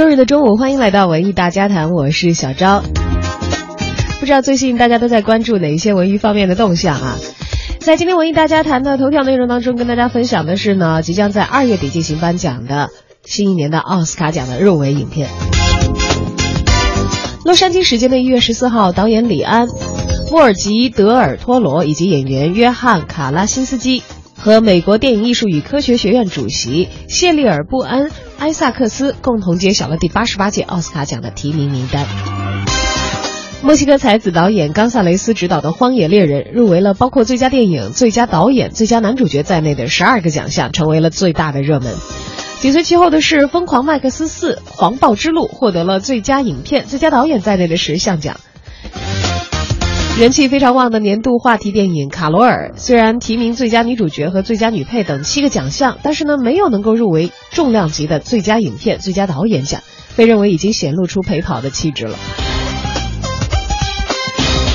周日的中午，欢迎来到文艺大家谈，我是小昭。不知道最近大家都在关注哪一些文娱方面的动向啊？在今天文艺大家谈的头条内容当中，跟大家分享的是呢，即将在二月底进行颁奖的新一年的奥斯卡奖的入围影片。洛杉矶时间的一月十四号，导演李安、莫尔吉德尔托罗以及演员约翰卡拉辛斯基。和美国电影艺术与科学学院主席谢利尔·布恩·埃萨克斯共同揭晓了第八十八届奥斯卡奖的提名名单。墨西哥才子导演冈萨雷斯执导的《荒野猎人》入围了包括最佳电影、最佳导演、最佳男主角在内的十二个奖项，成为了最大的热门。紧随其后的是《疯狂麦克斯四：狂暴之路》，获得了最佳影片、最佳导演在内的十项奖。人气非常旺的年度话题电影《卡罗尔》，虽然提名最佳女主角和最佳女配等七个奖项，但是呢，没有能够入围重量级的最佳影片、最佳导演奖，被认为已经显露出陪跑的气质了。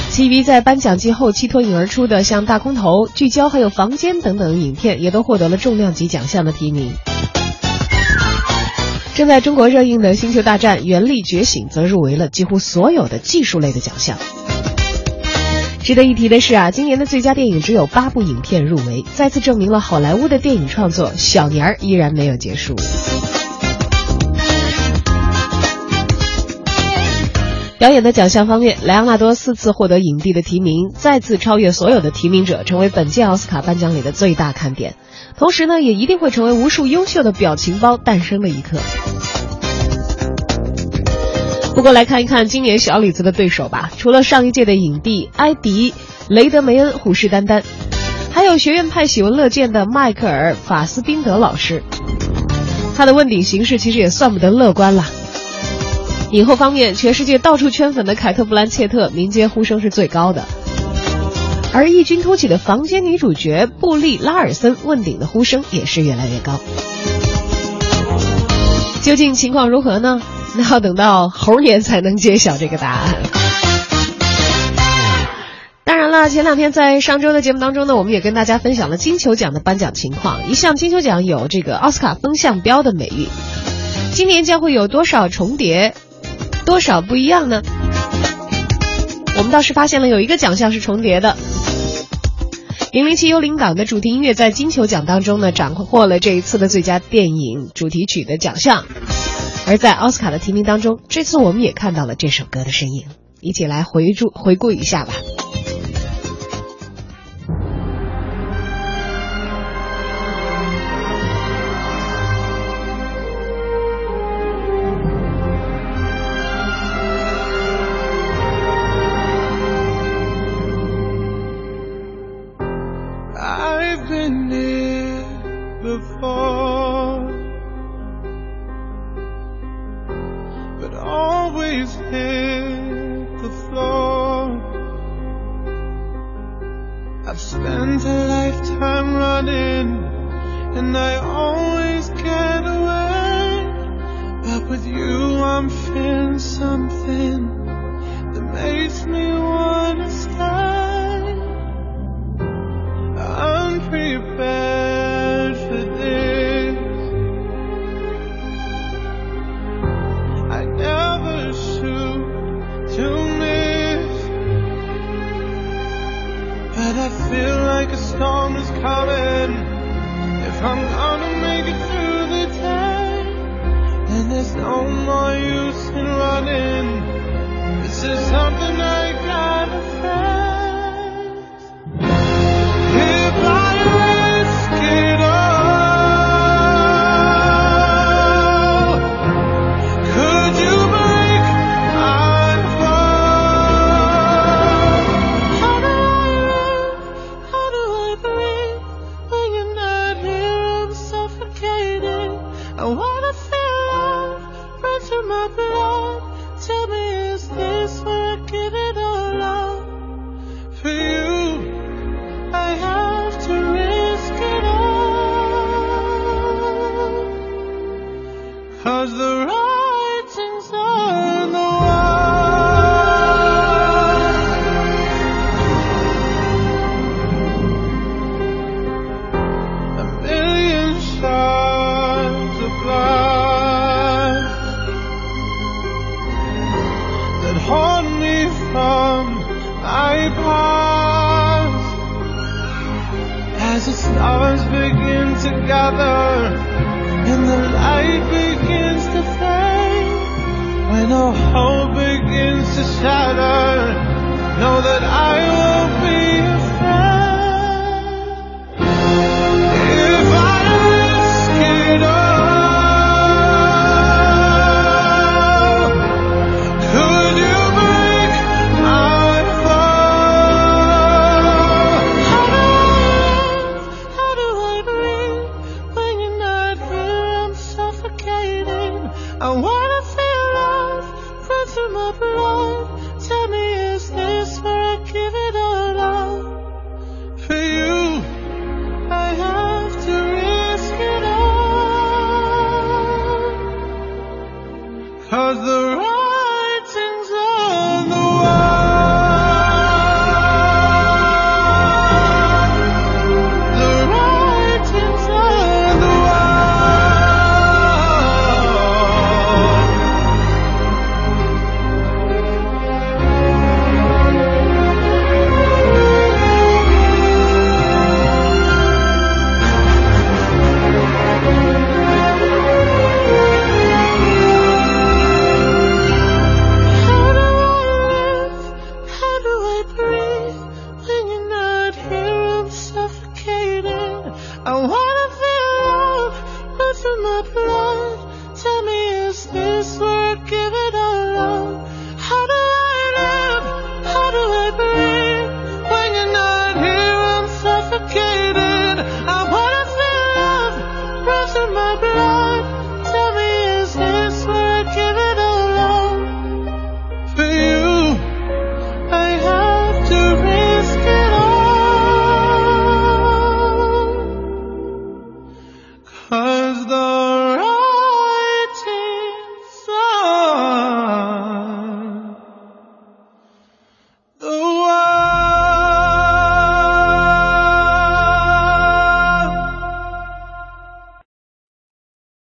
其余在颁奖季后期脱颖而出的，像《大空头》《聚焦》还有《房间》等等影片，也都获得了重量级奖项的提名。正在中国热映的《星球大战：原力觉醒》则入围了几乎所有的技术类的奖项。值得一提的是啊，今年的最佳电影只有八部影片入围，再次证明了好莱坞的电影创作小年儿依然没有结束。表演的奖项方面，莱昂纳多四次获得影帝的提名，再次超越所有的提名者，成为本届奥斯卡颁奖礼的最大看点。同时呢，也一定会成为无数优秀的表情包诞生的一刻。不过来看一看今年小李子的对手吧，除了上一届的影帝埃迪·雷德梅恩虎视眈眈，还有学院派喜闻乐见的迈克尔·法斯宾德老师。他的问鼎形势其实也算不得乐观了。影后方面，全世界到处圈粉的凯特·布兰切特，民间呼声是最高的；而异军突起的房间女主角布丽·拉尔森问鼎的呼声也是越来越高。究竟情况如何呢？那要等到猴年才能揭晓这个答案。当然了，前两天在上周的节目当中呢，我们也跟大家分享了金球奖的颁奖情况。一向金球奖有这个奥斯卡风向标的美誉，今年将会有多少重叠，多少不一样呢？我们倒是发现了有一个奖项是重叠的，《零零七幽灵党》的主题音乐在金球奖当中呢，斩获了这一次的最佳电影主题曲的奖项。而在奥斯卡的提名当中，这次我们也看到了这首歌的身影，一起来回注回顾一下吧。but always hit the floor. I've spent a lifetime running, and I always get away. But with you, I'm feeling something that makes me wanna stay. storm is coming, if I'm gonna make it through the day, then there's no more use in running. This is something I as the stars begin to gather and the light begins to fade, when all hope begins to shatter, know that I will be